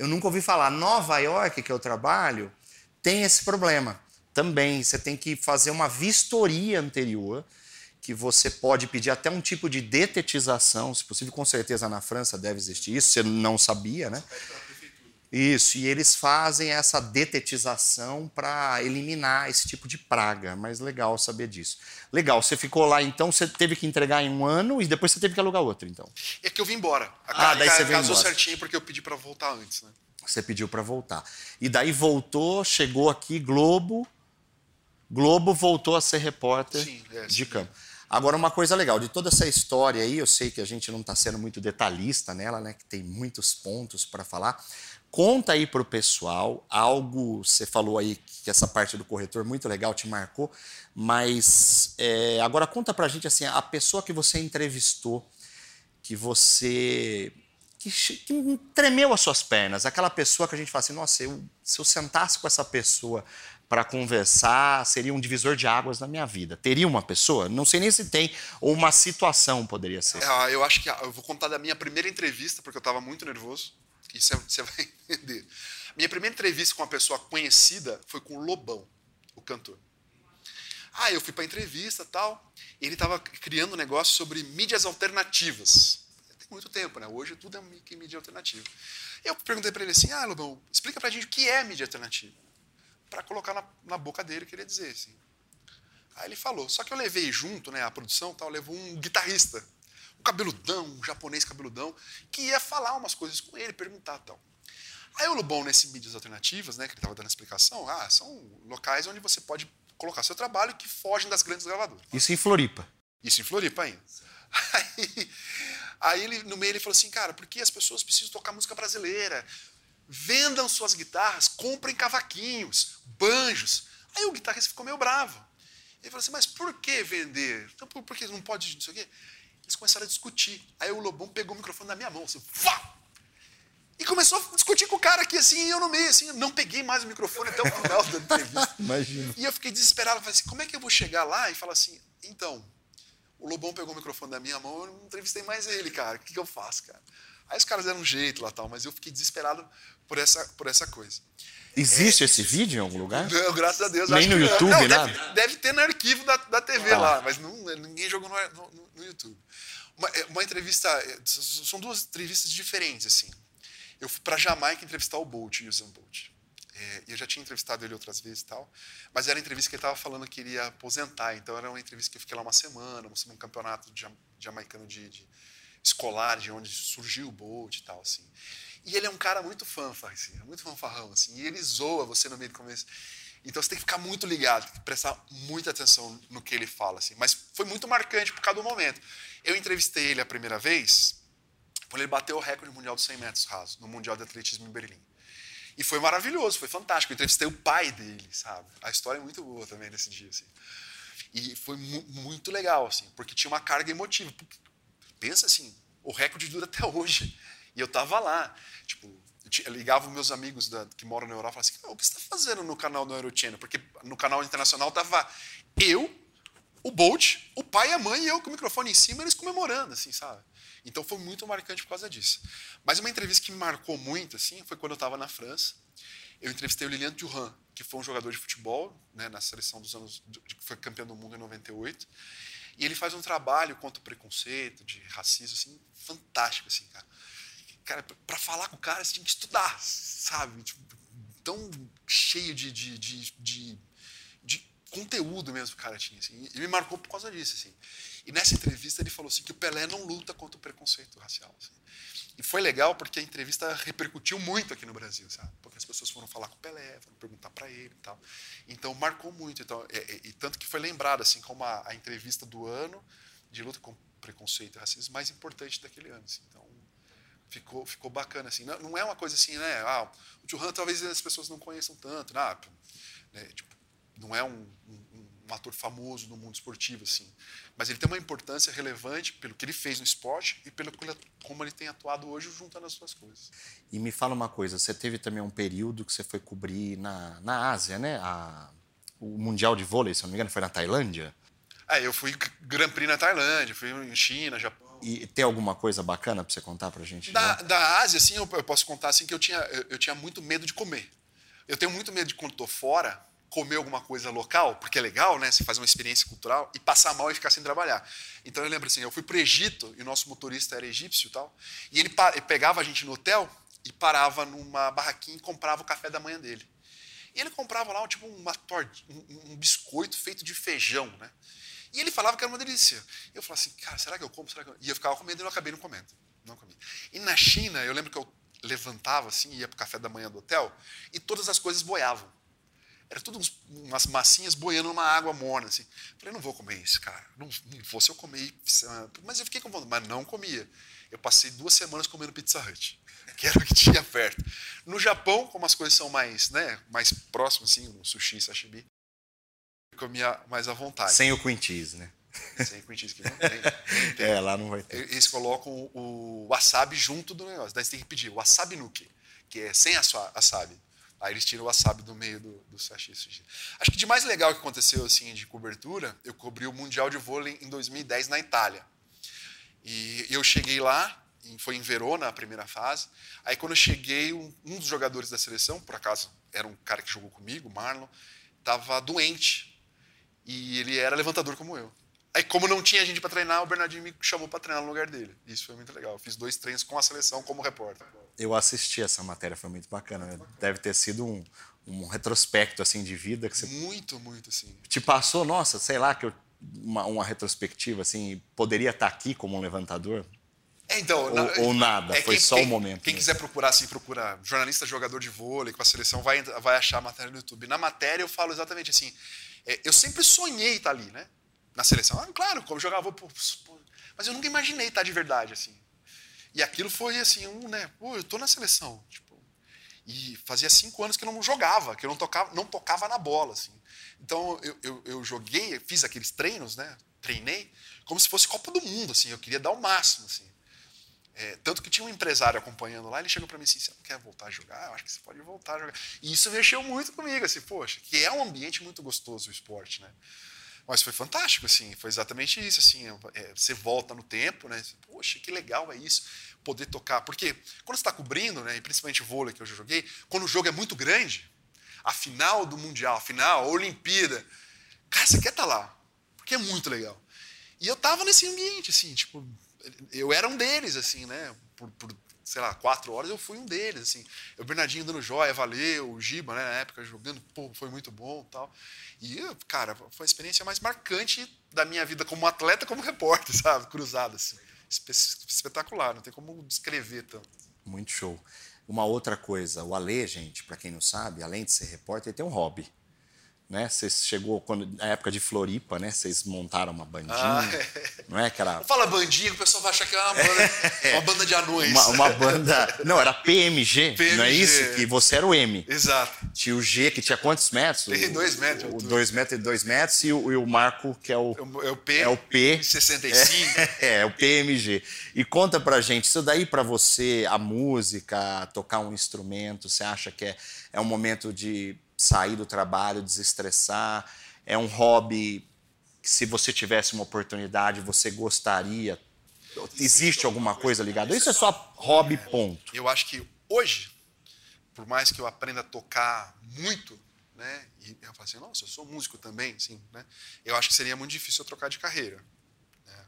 eu nunca ouvi falar. Nova York que eu trabalho, tem esse problema. Também você tem que fazer uma vistoria anterior que você pode pedir até um tipo de detetização, se possível, com certeza na França deve existir isso, você não sabia, né? Isso, e eles fazem essa detetização para eliminar esse tipo de praga, mas legal saber disso. Legal, você ficou lá então, você teve que entregar em um ano e depois você teve que alugar outro, então. É que eu vim embora. A ah, daí você veio casou embora. certinho porque eu pedi para voltar antes, né? Você pediu para voltar. E daí voltou, chegou aqui, Globo. Globo voltou a ser repórter sim, é, de campo. Agora, uma coisa legal, de toda essa história aí, eu sei que a gente não está sendo muito detalhista nela, né? Que tem muitos pontos para falar. Conta aí para o pessoal algo. Você falou aí que essa parte do corretor muito legal te marcou, mas é, agora conta para a gente assim a pessoa que você entrevistou, que você que, que, tremeu as suas pernas, aquela pessoa que a gente fala assim, nossa, eu, se eu sentasse com essa pessoa para conversar, seria um divisor de águas na minha vida. Teria uma pessoa? Não sei nem se tem, ou uma situação poderia ser. É, eu acho que eu vou contar da minha primeira entrevista, porque eu estava muito nervoso, e você vai [laughs] entender. Minha primeira entrevista com uma pessoa conhecida foi com o Lobão, o cantor. Ah, eu fui para entrevista tal, e ele estava criando um negócio sobre mídias alternativas. Tem muito tempo, né? Hoje tudo é mídia alternativa. Eu perguntei para ele assim: ah, Lobão, explica para a gente o que é mídia alternativa para colocar na, na, boca dele, queria dizer assim. Aí ele falou, só que eu levei junto, né, a produção tal, levou um guitarrista, um cabeludão, um japonês cabeludão, que ia falar umas coisas com ele, perguntar tal. Aí o Lobão, nesse mídias alternativas, né, que ele estava dando explicação, ah, são locais onde você pode colocar seu trabalho que fogem das grandes gravadoras. Isso em Floripa. Isso em Floripa ainda. [laughs] Aí, aí ele, no meio ele falou assim, cara, por que as pessoas precisam tocar música brasileira? vendam suas guitarras, comprem cavaquinhos, banjos. Aí o guitarrista ficou meio bravo. Ele falou assim, mas por que vender? Então, por, por que não pode, não sei o quê? Eles começaram a discutir. Aí o Lobão pegou o microfone na minha mão, assim, Fá! e começou a discutir com o cara aqui, assim, e eu no meio, assim, não peguei mais o microfone até o final da entrevista. [laughs] Imagina. E eu fiquei desesperado, falei assim, como é que eu vou chegar lá e falar assim, então, o Lobão pegou o microfone da minha mão, eu não entrevistei mais ele, cara, o que, que eu faço, cara? Aí os caras deram um jeito lá tal, mas eu fiquei desesperado por essa, por essa coisa. Existe é, esse vídeo em algum lugar? [laughs] Não, graças a Deus. Nem no YouTube, não, nada? Deve, deve, ter no arquivo da, da TV tá. lá, mas não, ninguém jogou no, no, no YouTube. Uma, é, uma, entrevista, são duas entrevistas diferentes, assim. Eu fui para Jamaica entrevistar o Bolt, Usain Bolt. É, eu já tinha entrevistado ele outras vezes e tal, mas era a entrevista que ele estava falando que iria aposentar, então era uma entrevista que eu fiquei lá uma semana, um campeonato de, jamaicano de, de escolar, de onde surgiu o Bolt e tal, assim. E ele é um cara muito fanfarrão, assim, muito fanfarrão, assim, e ele zoa você no meio do começo. Então você tem que ficar muito ligado, tem que prestar muita atenção no que ele fala, assim. Mas foi muito marcante por causa do momento. Eu entrevistei ele a primeira vez quando ele bateu o recorde mundial dos 100 metros raso, no Mundial de Atletismo em Berlim. E foi maravilhoso, foi fantástico. Eu entrevistei o pai dele, sabe? A história é muito boa também nesse dia, assim. E foi mu muito legal, assim, porque tinha uma carga emotiva. Pensa assim, o recorde dura até hoje. E eu tava lá, tipo, eu ligava os meus amigos da, que moram na Europa e falavam assim, o que você está fazendo no canal do Eurochannel? Porque no canal internacional tava eu, o Bolt, o pai e a mãe e eu com o microfone em cima, eles comemorando, assim, sabe? Então foi muito marcante por causa disso. Mas uma entrevista que me marcou muito, assim, foi quando eu estava na França. eu entrevistei o Lilian Thuram, que foi um jogador de futebol né, na seleção dos anos. que foi campeão do mundo em 98. E ele faz um trabalho contra o preconceito, de racismo, assim, fantástico, assim, cara. Cara, para falar com o cara, você tinha que estudar, sabe? Tipo, tão cheio de, de, de, de conteúdo mesmo que o cara tinha, assim. E me marcou por causa disso, assim. E nessa entrevista ele falou assim que o Pelé não luta contra o preconceito racial. Assim. E foi legal porque a entrevista repercutiu muito aqui no Brasil, sabe? Porque as pessoas foram falar com o Pelé, foram perguntar para ele e tal. Então marcou muito. Então, e, e, e tanto que foi lembrado assim como a, a, entrevista do ano de luta com preconceito e racismo mais importante daquele ano. Assim. Então ficou ficou bacana assim. Não, não, é uma coisa assim, né? Ah, o Churran talvez as pessoas não conheçam tanto, né? né? Tipo, não é um, um, um ator famoso no mundo esportivo assim mas ele tem uma importância relevante pelo que ele fez no esporte e pelo como ele tem atuado hoje juntando as duas coisas. E me fala uma coisa, você teve também um período que você foi cobrir na, na Ásia, né? A, o Mundial de Vôlei, se não me engano, foi na Tailândia? É, eu fui Grand Prix na Tailândia, fui em China, Japão. E tem alguma coisa bacana para você contar para gente? Da, da Ásia, assim, eu, eu, posso contar assim que eu tinha, eu, eu tinha muito medo de comer. Eu tenho muito medo de quando estou fora, comer alguma coisa local, porque é legal, né? Você faz uma experiência cultural e passar mal e ficar sem trabalhar. Então eu lembro assim, eu fui para o Egito e o nosso motorista era egípcio e tal, e ele, pegava a gente no hotel e parava numa barraquinha e comprava o café da manhã dele. E ele comprava lá tipo uma tort, um, um biscoito feito de feijão, né? E ele falava que era uma delícia. Eu falava assim, cara, será que eu como? Será que eu... E eu ficava comendo e eu acabei não comendo. Não comi. E na China, eu lembro que eu levantava assim, ia para o café da manhã do hotel e todas as coisas boiavam. Era tudo uns, umas massinhas boiando numa água morna. Assim. Falei, não vou comer isso, cara. Não, não vou se eu comer. Mas eu fiquei com vontade, mas não comia. Eu passei duas semanas comendo Pizza Hut, [laughs] que era o que tinha perto. No Japão, como as coisas são mais, né, mais próximas, assim, no sushi, sashimi, eu comia mais à vontade. Sem o cream cheese, né? [laughs] Sem cream cheese, que não tem. tem. É, lá não vai ter. Eles colocam o wasabi junto do negócio. Daí você tem que pedir wasabi nuke, que é sem a wasabi. Aí eles tiram o wasabi do meio do, do sachê. Acho que de mais legal que aconteceu assim de cobertura, eu cobri o Mundial de Vôlei em 2010 na Itália. E eu cheguei lá, foi em Verona a primeira fase. Aí quando eu cheguei, um, um dos jogadores da seleção, por acaso era um cara que jogou comigo, Marlon, estava doente. E ele era levantador como eu. Aí, como não tinha gente para treinar, o Bernardinho me chamou para treinar no lugar dele. Isso foi muito legal. Eu fiz dois treinos com a seleção como repórter. Eu assisti essa matéria, foi muito bacana. Deve ter sido um, um retrospecto assim de vida que você muito, muito assim. Te passou, nossa, sei lá que eu, uma, uma retrospectiva assim, poderia estar aqui como um levantador. É, então, ou, na, ou nada, é, foi quem, só o um momento. Quem né? quiser procurar, assim, procura jornalista jogador de vôlei com a seleção, vai, vai achar a matéria no YouTube. Na matéria eu falo exatamente assim, é, eu sempre sonhei estar ali, né? Na seleção. Ah, claro, como jogava, pô, pô, mas eu nunca imaginei estar de verdade assim. E aquilo foi assim, um, né, pô, eu tô na seleção, tipo, e fazia cinco anos que eu não jogava, que eu não tocava, não tocava na bola, assim. Então eu, eu, eu joguei, fiz aqueles treinos, né, treinei como se fosse Copa do Mundo, assim, eu queria dar o máximo, assim. É, tanto que tinha um empresário acompanhando lá, ele chegou para mim assim, você não quer voltar a jogar? Eu acho que você pode voltar a jogar. E isso mexeu muito comigo, assim, poxa, que é um ambiente muito gostoso o esporte, né? Mas foi fantástico, assim, foi exatamente isso, assim, é, você volta no tempo, né? Poxa, que legal é isso, poder tocar. Porque quando você está cobrindo, né, e principalmente vôlei que eu já joguei, quando o jogo é muito grande, a final do Mundial, a final, a Olimpíada, cara, você quer estar tá lá, porque é muito legal. E eu tava nesse ambiente, assim, tipo, eu era um deles, assim, né? Por, por sei lá, quatro horas, eu fui um deles, assim. O Bernardinho dando joia, valeu, o Giba, né, na época, jogando, pô, foi muito bom tal. E, cara, foi a experiência mais marcante da minha vida como atleta, como [laughs] repórter, sabe? Cruzada, assim. Espetacular, não tem como descrever tanto. Muito show. Uma outra coisa, o Ale, gente, para quem não sabe, além de ser repórter, ele tem um hobby né? Vocês chegou quando na época de Floripa, né? Vocês montaram uma bandinha, ah, é. não é que era... Não fala bandinha, o pessoal vai achar que é uma banda, é. [laughs] uma banda de anões. Uma, uma, banda, não, era PMG, PMG, não é isso? Que você era o M. Exato. Tinha o G que tinha quantos metros? Tem dois metros. O, dois metros e dois metros e o, e o Marco que é o é o P. É o P. 65. [laughs] É, é o PMG. E conta pra gente isso daí para você a música, tocar um instrumento, você acha que é, é um momento de sair do trabalho, desestressar. É um hobby que, se você tivesse uma oportunidade, você gostaria. Existe alguma coisa ligada? Isso é só hobby, ponto. Eu acho que hoje por mais que eu aprenda a tocar muito, né? E eu falo assim, nossa, eu sou músico também, sim, né? Eu acho que seria muito difícil eu trocar de carreira. Né?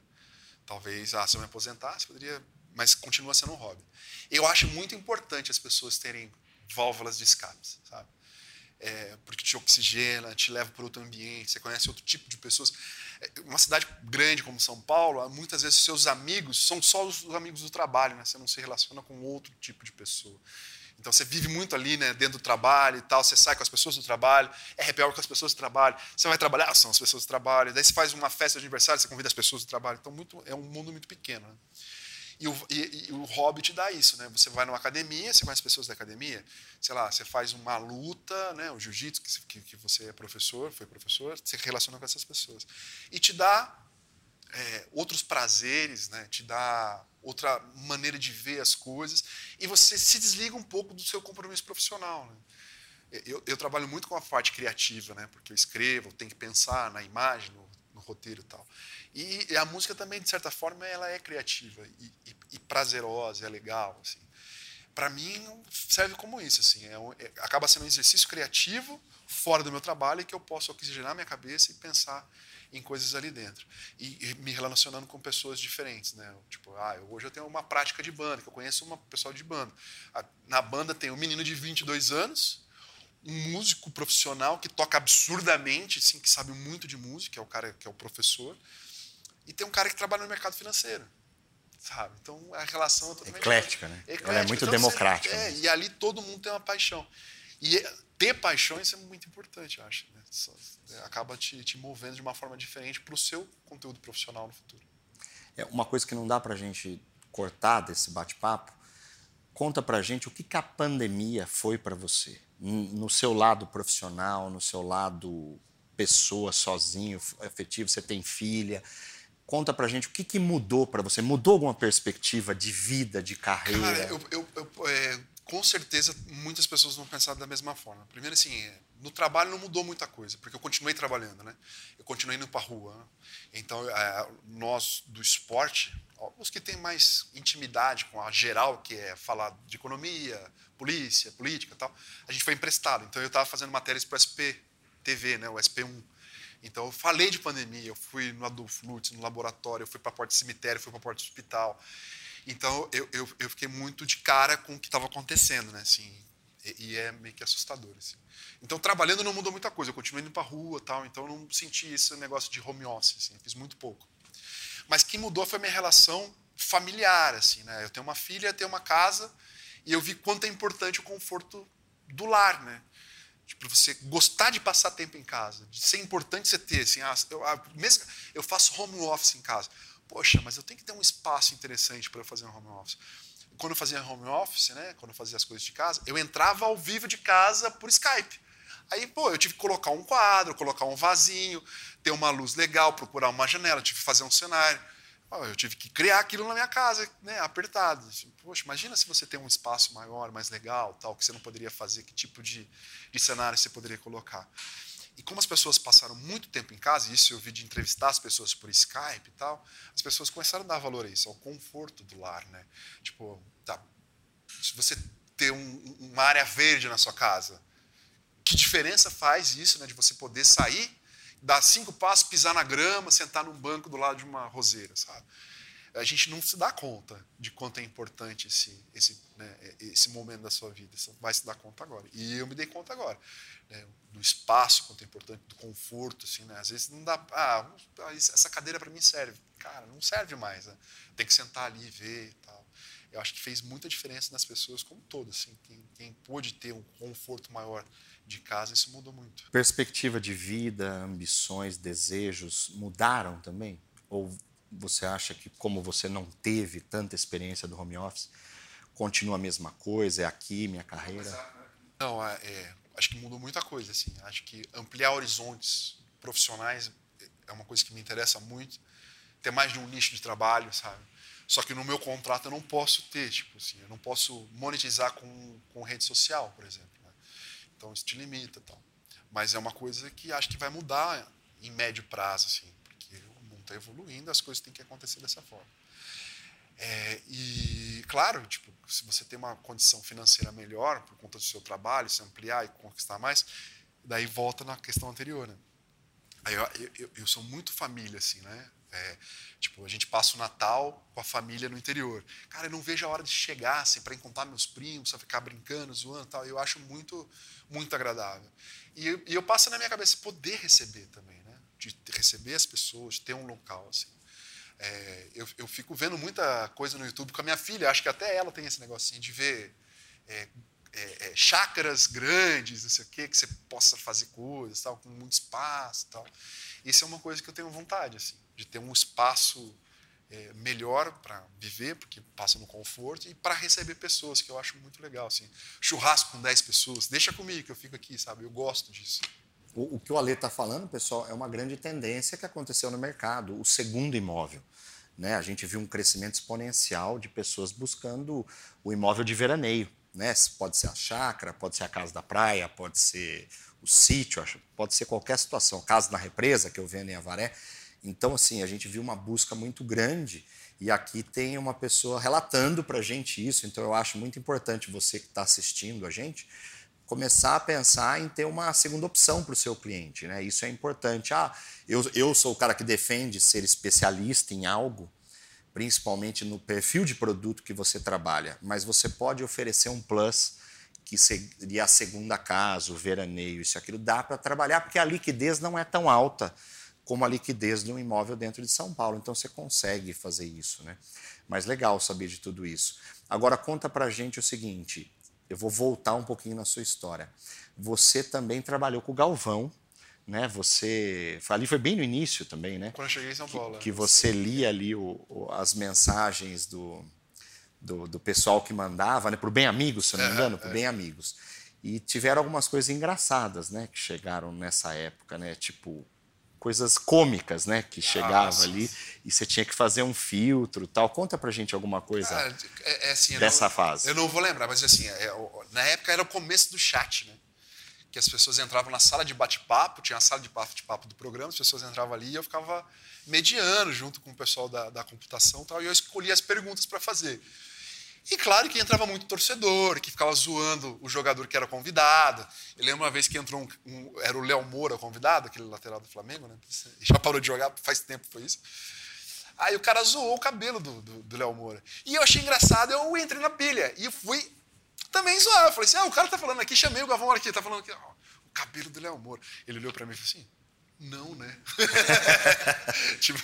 Talvez, ah, se eu me aposentasse, poderia, mas continua sendo um hobby. Eu acho muito importante as pessoas terem válvulas de escape, sabe? É, porque te oxigena, te leva para outro ambiente, você conhece outro tipo de pessoas. É, uma cidade grande como São Paulo, muitas vezes seus amigos são só os amigos do trabalho, né? Você não se relaciona com outro tipo de pessoa. Então você vive muito ali, né, dentro do trabalho e tal, você sai com as pessoas do trabalho, é hour com as pessoas do trabalho, você vai trabalhar, são as pessoas do trabalho, daí você faz uma festa de aniversário, você convida as pessoas do trabalho. Então muito, é um mundo muito pequeno. Né? E o, e, e o hobby te dá isso, né? Você vai numa academia, você conhece pessoas da academia, sei lá, você faz uma luta, né? O jiu-jitsu, que, que, você é professor, foi professor, você relaciona com essas pessoas. E te dá é, outros prazeres, né? Te dá outra maneira de ver as coisas, e você se desliga um pouco do seu compromisso profissional. Né? Eu, eu, trabalho muito com a parte criativa, né? porque eu escrevo, tenho que pensar na imagem, no, no roteiro e tal. E, e, a música também, de certa forma, ela é criativa e, e, e prazerosa, é legal. Assim. Para mim, serve como isso. Assim, é, é, acaba sendo um exercício criativo fora do meu trabalho que eu posso oxigenar minha cabeça e pensar em coisas ali dentro. E, e, me relacionando com pessoas diferentes, né? Tipo, ah, hoje eu tenho uma prática de banda, que eu conheço uma pessoal de banda. Na banda tem um menino de 22 anos, um músico profissional que toca absurdamente, assim, que sabe muito de música, é o cara que é o professor, e tem um cara que trabalha no mercado financeiro. Sabe? Então a relação é totalmente eclética, né? Eclética. Ela é muito então, democrática. Você, é, e ali todo mundo tem uma paixão. E ter paixão isso é muito importante, eu acho. Né? É, acaba te, te movendo de uma forma diferente para o seu conteúdo profissional no futuro. É uma coisa que não dá para a gente cortar desse bate-papo. Conta para a gente o que, que a pandemia foi para você, no seu lado profissional, no seu lado pessoa, sozinho, afetivo. Você tem filha. Conta pra gente o que, que mudou para você. Mudou alguma perspectiva de vida, de carreira? Cara, eu, eu, eu é, com certeza muitas pessoas vão pensar da mesma forma. Primeiro, assim, é, no trabalho não mudou muita coisa, porque eu continuei trabalhando, né? Eu continuei indo para rua. Né? Então, é, nós do esporte, os que têm mais intimidade com a geral, que é falar de economia, polícia, política, tal, a gente foi emprestado. Então, eu estava fazendo matérias para o SP TV, né? O SP1. Então, eu falei de pandemia, eu fui no Adolfo Lutz, no laboratório, eu fui para a porta do cemitério, fui para a porta do hospital. Então, eu, eu, eu, fiquei muito de cara com o que estava acontecendo, né? Assim, e, e, é meio que assustador. Assim. Então, trabalhando não mudou muita coisa. Eu continuei indo para rua tal, então eu não senti esse negócio de home office, assim, fiz muito pouco. Mas que mudou foi minha relação familiar, assim, né? Eu tenho uma filha, tenho uma casa, e eu vi quanto é importante o conforto do lar, né? Tipo, você gostar de passar tempo em casa, de ser importante você ter, assim, ah, eu, ah, mesmo eu faço home office em casa. Poxa, mas eu tenho que ter um espaço interessante para eu fazer um home office. Quando eu fazia home office, né, quando eu fazia as coisas de casa, eu entrava ao vivo de casa por Skype. Aí, pô, eu tive que colocar um quadro, colocar um vasinho, ter uma luz legal, procurar uma janela, tive que fazer um cenário. Eu tive que criar aquilo na minha casa, né, apertado. Assim, poxa, imagina se você tem um espaço maior, mais legal, tal, que você não poderia fazer, que tipo de, de cenário você poderia colocar. E como as pessoas passaram muito tempo em casa, e isso eu vi de entrevistar as pessoas por Skype e tal, as pessoas começaram a dar valor a isso, ao conforto do lar, né? Tipo, tá, se você ter um, uma área verde na sua casa, que diferença faz isso, né, de você poder sair, dar cinco passos, pisar na grama, sentar num banco do lado de uma roseira, sabe? A gente não se dá conta de quanto é importante esse, esse, né, esse momento da sua vida. Você vai se dar conta agora. E eu me dei conta agora né, do espaço, quanto é importante, do conforto, assim, né? Às vezes não dá, ah, essa cadeira para mim serve. Cara, não serve mais, né? Tem que sentar ali e ver e tal. Eu acho que fez muita diferença nas pessoas como todo, assim, quem, quem pôde ter um conforto maior de casa, isso mudou muito. Perspectiva de vida, ambições, desejos mudaram também? Ou você acha que como você não teve tanta experiência do home office, continua a mesma coisa, é aqui minha carreira? Não, é, é acho que mudou muita coisa. Assim. Acho que ampliar horizontes profissionais é uma coisa que me interessa muito. Ter mais de um nicho de trabalho, sabe? Só que no meu contrato eu não posso ter, tipo assim, eu não posso monetizar com, com rede social, por exemplo. Então isso te limita, tal. Mas é uma coisa que acho que vai mudar em médio prazo, assim, porque o mundo está evoluindo, as coisas têm que acontecer dessa forma. É, e, claro, tipo, se você tem uma condição financeira melhor por conta do seu trabalho, se ampliar e conquistar mais, daí volta na questão anterior, né? Aí eu, eu, eu sou muito família, assim, né? É, tipo, a gente passa o Natal com a família no interior. Cara, eu não vejo a hora de chegar, assim, para encontrar meus primos, só ficar brincando, zoando tal. Eu acho muito, muito agradável. E, e eu passo na minha cabeça poder receber também, né? De receber as pessoas, de ter um local, assim. É, eu, eu, fico vendo muita coisa no YouTube com a minha filha, acho que até ela tem esse negocinho de ver é, é, é, chácaras grandes, não sei o quê, que você possa fazer coisas, tal, com muito espaço tal. Isso é uma coisa que eu tenho vontade, assim, de ter um espaço é, melhor para viver, porque passa no conforto, e para receber pessoas, que eu acho muito legal. Assim. Churrasco com 10 pessoas, deixa comigo que eu fico aqui, sabe? Eu gosto disso. O, o que o Ale está falando, pessoal, é uma grande tendência que aconteceu no mercado, o segundo imóvel. Né? A gente viu um crescimento exponencial de pessoas buscando o imóvel de veraneio. Né? Pode ser a chácara, pode ser a casa da praia, pode ser o sítio, pode ser qualquer situação. Casa na represa, que eu vendo em Avaré. Então, assim, a gente viu uma busca muito grande e aqui tem uma pessoa relatando para a gente isso. Então, eu acho muito importante você que está assistindo a gente começar a pensar em ter uma segunda opção para o seu cliente. Né? Isso é importante. Ah, eu, eu sou o cara que defende ser especialista em algo, principalmente no perfil de produto que você trabalha, mas você pode oferecer um plus que seria a segunda casa, o veraneio, isso aquilo, dá para trabalhar, porque a liquidez não é tão alta como a liquidez de um imóvel dentro de São Paulo. Então você consegue fazer isso. Né? Mas legal saber de tudo isso. Agora conta para a gente o seguinte, eu vou voltar um pouquinho na sua história. Você também trabalhou com o Galvão, né? Você ali foi bem no início também, né? Quando eu cheguei em São Paulo. Que, que você lia ali o, o, as mensagens do, do, do, pessoal que mandava, né? Por bem amigos, se não me engano, por é. bem amigos. E tiveram algumas coisas engraçadas, né? Que chegaram nessa época, né? Tipo coisas cômicas, né, que chegava ah, ali e você tinha que fazer um filtro, tal. Conta pra gente alguma coisa é, é assim, dessa não, fase. Eu não vou lembrar, mas assim, é, na época era o começo do chat, né? Que as pessoas entravam na sala de bate-papo, tinha a sala de bate-papo do programa, as pessoas entravam ali e eu ficava mediando junto com o pessoal da, da computação, tal, e eu escolhia as perguntas para fazer. E claro que entrava muito torcedor, que ficava zoando o jogador que era convidado. Eu lembro uma vez que entrou um, um era o Léo Moura convidado, aquele lateral do Flamengo, né? Já parou de jogar, faz tempo foi isso. Aí o cara zoou o cabelo do, Léo Moura. E eu achei engraçado, eu entrei na pilha. E fui também zoar. Eu falei assim: ah, o cara tá falando aqui, chamei o Gavão aqui, tá falando aqui, ó, o cabelo do Léo Moura. Ele olhou para mim e falou assim: não, né? [laughs] tipo,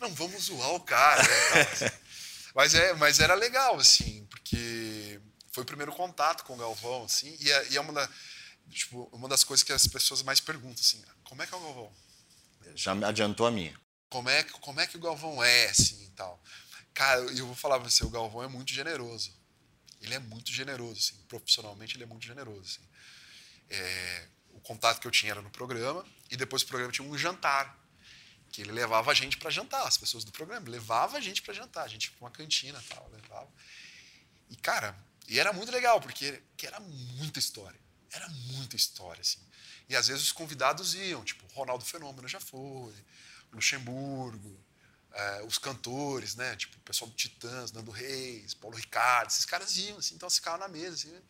não, vamos zoar o cara. Né? Mas, é, mas era legal, assim, porque foi o primeiro contato com o Galvão, assim, e é, e é uma, da, tipo, uma das coisas que as pessoas mais perguntam, assim, como é que é o Galvão? Já me adiantou a minha. Como é, como é que o Galvão é, assim, e tal. Cara, eu vou falar pra você, o Galvão é muito generoso. Ele é muito generoso, assim, profissionalmente ele é muito generoso, assim. É, o contato que eu tinha era no programa, e depois do programa tinha um jantar que ele levava a gente para jantar, as pessoas do programa, levava a gente para jantar, a gente ia para uma cantina tal, levava. E cara, e era muito legal, porque era muita história. Era muita história, assim. E às vezes os convidados iam, tipo, Ronaldo Fenômeno já foi, Luxemburgo, é, os cantores, né? Tipo, o pessoal do Titãs, Nando Reis, Paulo Ricardo, esses caras iam, assim, então ficavam na mesa, assim,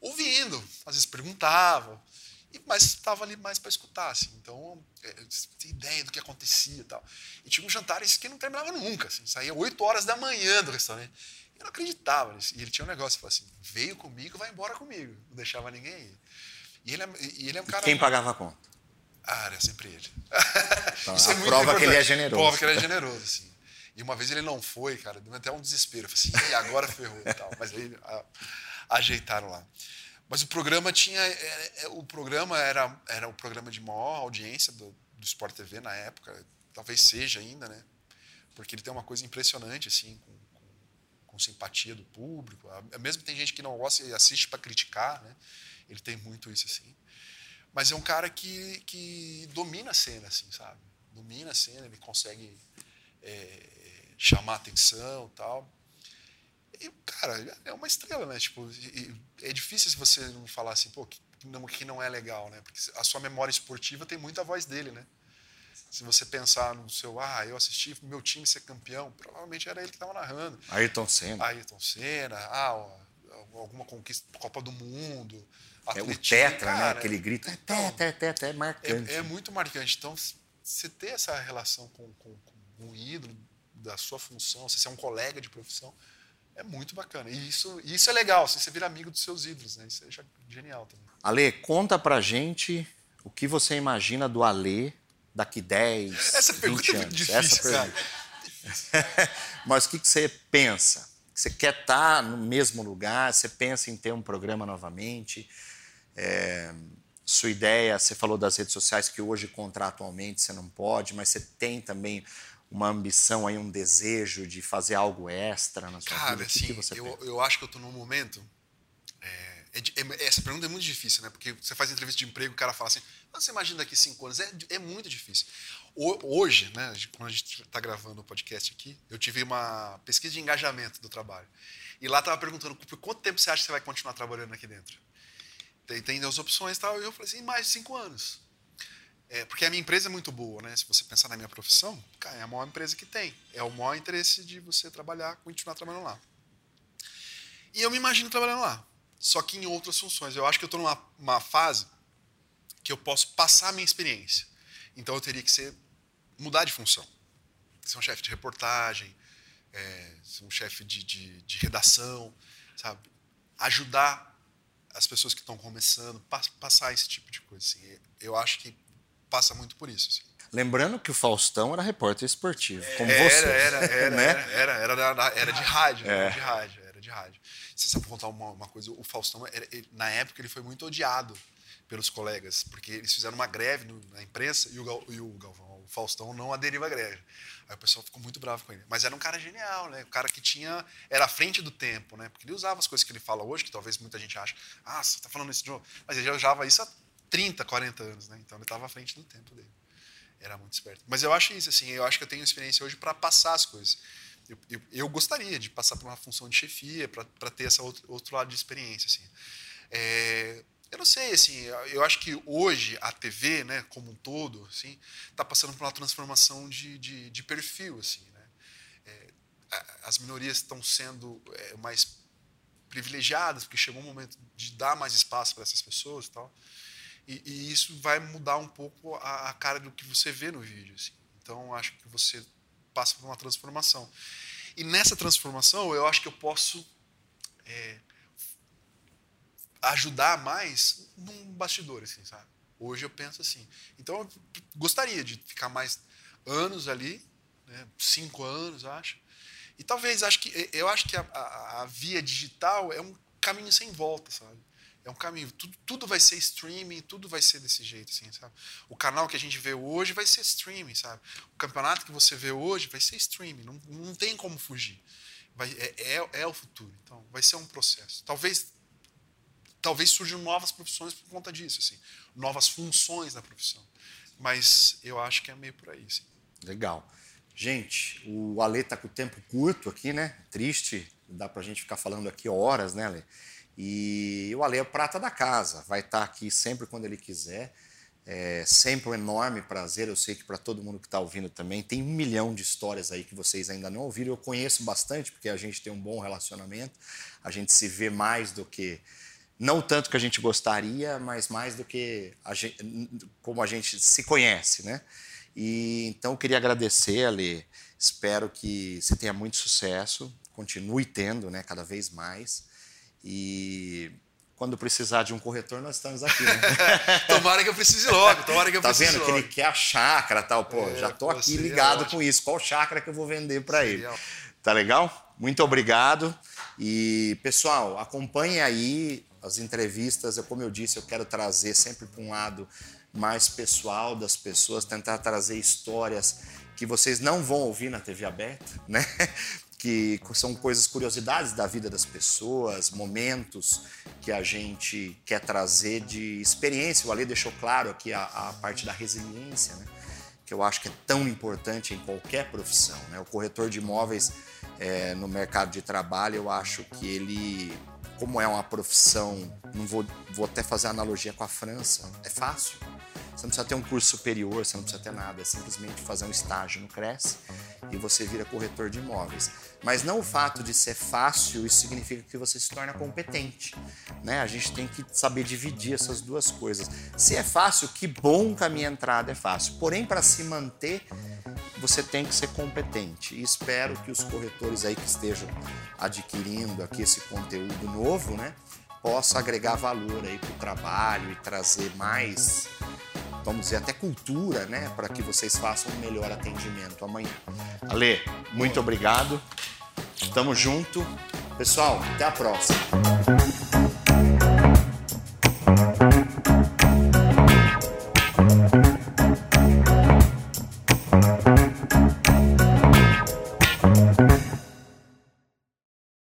ouvindo, às vezes perguntavam mas estava ali mais para escutar, assim. Então, é, tem ideia do que acontecia e tal. E tinha um jantares que não terminava nunca, assim. Saía 8 horas da manhã do restaurante. Eu não acreditava nisso. E ele tinha um negócio, falou assim, veio comigo, vai embora comigo. Não deixava ninguém ir. E ele é, e ele é um cara... Quem pagava a conta? Ah, era sempre ele. Então, [laughs] Isso é muito prova importante. que ele é generoso. Prova que ele é generoso, assim. E uma vez ele não foi, cara, deu até um desespero. Eu falei assim, e agora ferrou e tal. Mas aí a, ajeitaram lá. Mas o programa tinha. É, é, o programa era, era o programa de maior audiência do, do Sport TV na época. Talvez seja ainda, né? Porque ele tem uma coisa impressionante, assim, com, com, com simpatia do público. Mesmo tem gente que não gosta e assiste para criticar, né? Ele tem muito isso, assim. Mas é um cara que, que domina a cena, assim, sabe? Domina a cena, ele consegue é, chamar atenção tal. E, cara, é uma estrela, né? Tipo, é difícil se você não falar assim, pô, que não, que não é legal, né? Porque a sua memória esportiva tem muita voz dele, né? Se você pensar no seu, ah, eu assisti meu time ser campeão, provavelmente era ele que estava narrando. Ayrton Senna. Ayrton Senna, ah, alguma conquista, Copa do Mundo. É o tetra, né? cara, né? Aquele grito, é então, tetra, tetra, é marcante. É, é, muito marcante. Então, você ter essa relação com, com, com um ídolo da sua função, você ser um colega de profissão, é muito bacana. E isso, isso é legal, assim, você vira amigo dos seus ídolos, né? Isso é genial também. Ale, conta pra gente o que você imagina do Ale daqui 10, [laughs] Essa 20 pergunta anos. É muito difícil, Essa pergunta. [laughs] Mas o que, que você pensa? Você quer estar tá no mesmo lugar? Você pensa em ter um programa novamente? É, sua ideia, você falou das redes sociais que hoje contratualmente você não pode, mas você tem também uma ambição aí, um desejo de fazer algo extra na sua Cara, vida? Assim, que você eu, eu acho que eu estou num momento. É, é, é, essa pergunta é muito difícil, né? Porque você faz entrevista de emprego, o cara fala assim: você imagina daqui cinco anos? É, é muito difícil. Hoje, né, quando a gente está gravando o podcast aqui, eu tive uma pesquisa de engajamento do trabalho. E lá estava perguntando por quanto tempo você acha que você vai continuar trabalhando aqui dentro? Tem, tem as opções e tal. E eu falei assim: mais de cinco anos. É, porque a minha empresa é muito boa, né? Se você pensar na minha profissão, cara, é a maior empresa que tem. É o maior interesse de você trabalhar, continuar trabalhando lá. E eu me imagino trabalhando lá, só que em outras funções. Eu acho que eu estou numa fase que eu posso passar a minha experiência. Então eu teria que ser mudar de função. Ser um chefe de reportagem, é, ser um chefe de, de, de, redação, sabe? Ajudar as pessoas que estão começando, passar esse tipo de coisa. Assim. Eu acho que passa muito por isso. Assim. Lembrando que o Faustão era repórter esportivo, como era, você. Era, era, [laughs] né? era, era, era, era, de rádio, é. era de rádio, era de rádio. Você sabe contar uma, uma coisa? O Faustão, era, ele, na época, ele foi muito odiado pelos colegas, porque eles fizeram uma greve no, na imprensa e o, e o Galvão, o Faustão, não aderiu à greve. Aí o pessoal ficou muito bravo com ele. Mas era um cara genial, né? O cara que tinha. Era à frente do tempo, né? Porque ele usava as coisas que ele fala hoje, que talvez muita gente ache, ah, você está falando isso de novo. Mas ele já usava isso há 30, 40 anos, né? Então ele estava à frente do tempo dele. Era muito esperto. Mas eu acho isso, assim, eu acho que eu tenho experiência hoje para passar as coisas. Eu, eu, eu, gostaria de passar por uma função de chefia, para ter esse outro, outro lado de experiência, assim. É, eu não sei, assim, eu acho que hoje a TV, né, como um todo, assim, está passando por uma transformação de, de, de perfil, assim, né? É, as minorias estão sendo é, mais privilegiadas, porque chegou um momento de dar mais espaço para essas pessoas e tal. E, e isso vai mudar um pouco a, a, cara do que você vê no vídeo. Assim. Então, acho que você passa por uma transformação. E nessa transformação, eu acho que eu posso é, ajudar mais num bastidor, assim, sabe? Hoje eu penso assim. Então, eu gostaria de ficar mais anos ali, né? cinco anos, acho. E talvez, acho que eu acho que a, a, a via digital é um caminho sem volta, sabe? É um caminho. Tudo, tudo vai ser streaming, tudo vai ser desse jeito, assim, sabe? O canal que a gente vê hoje vai ser streaming, sabe? O campeonato que você vê hoje vai ser streaming. Não, não tem como fugir. Vai, é, é, é o futuro. Então, vai ser um processo. Talvez talvez surjam novas profissões por conta disso, assim, novas funções da profissão. Mas eu acho que é meio por aí. Assim. Legal. Gente, o Ale tá com o tempo curto aqui, né? Triste, dá pra gente ficar falando aqui horas, né, Ale? E o Ale é prata da casa, vai estar tá aqui sempre quando ele quiser. É sempre um enorme prazer. Eu sei que para todo mundo que está ouvindo também tem um milhão de histórias aí que vocês ainda não ouviram. Eu conheço bastante porque a gente tem um bom relacionamento. A gente se vê mais do que não tanto que a gente gostaria, mas mais do que a gente, como a gente se conhece, né? E então eu queria agradecer, Ale. Espero que você tenha muito sucesso, continue tendo, né, cada vez mais. E quando precisar de um corretor, nós estamos aqui. Né? [laughs] tomara que eu precise logo, tomara que eu tá precise vendo logo. que ele quer a chácara tal? Pô, é, já tô aqui ligado com isso. Qual chácara que eu vou vender para ele? Tá legal? Muito obrigado. E, pessoal, acompanhe aí as entrevistas. Como eu disse, eu quero trazer sempre para um lado mais pessoal das pessoas, tentar trazer histórias que vocês não vão ouvir na TV aberta, né? Que são coisas, curiosidades da vida das pessoas, momentos que a gente quer trazer de experiência. O Ale deixou claro aqui a, a parte da resiliência, né? que eu acho que é tão importante em qualquer profissão. Né? O corretor de imóveis é, no mercado de trabalho, eu acho que ele, como é uma profissão, não vou, vou até fazer analogia com a França, é fácil. Você não precisa ter um curso superior, você não precisa ter nada, é simplesmente fazer um estágio no Cresce e você vira corretor de imóveis. Mas não o fato de ser fácil, isso significa que você se torna competente. Né? A gente tem que saber dividir essas duas coisas. Se é fácil, que bom que a minha entrada é fácil. Porém, para se manter, você tem que ser competente. E espero que os corretores aí que estejam adquirindo aqui esse conteúdo novo, né, possa agregar valor aí para o trabalho e trazer mais, vamos dizer, até cultura, né, para que vocês façam um melhor atendimento amanhã. Ale, muito obrigado. Tamo junto. Pessoal, até a próxima.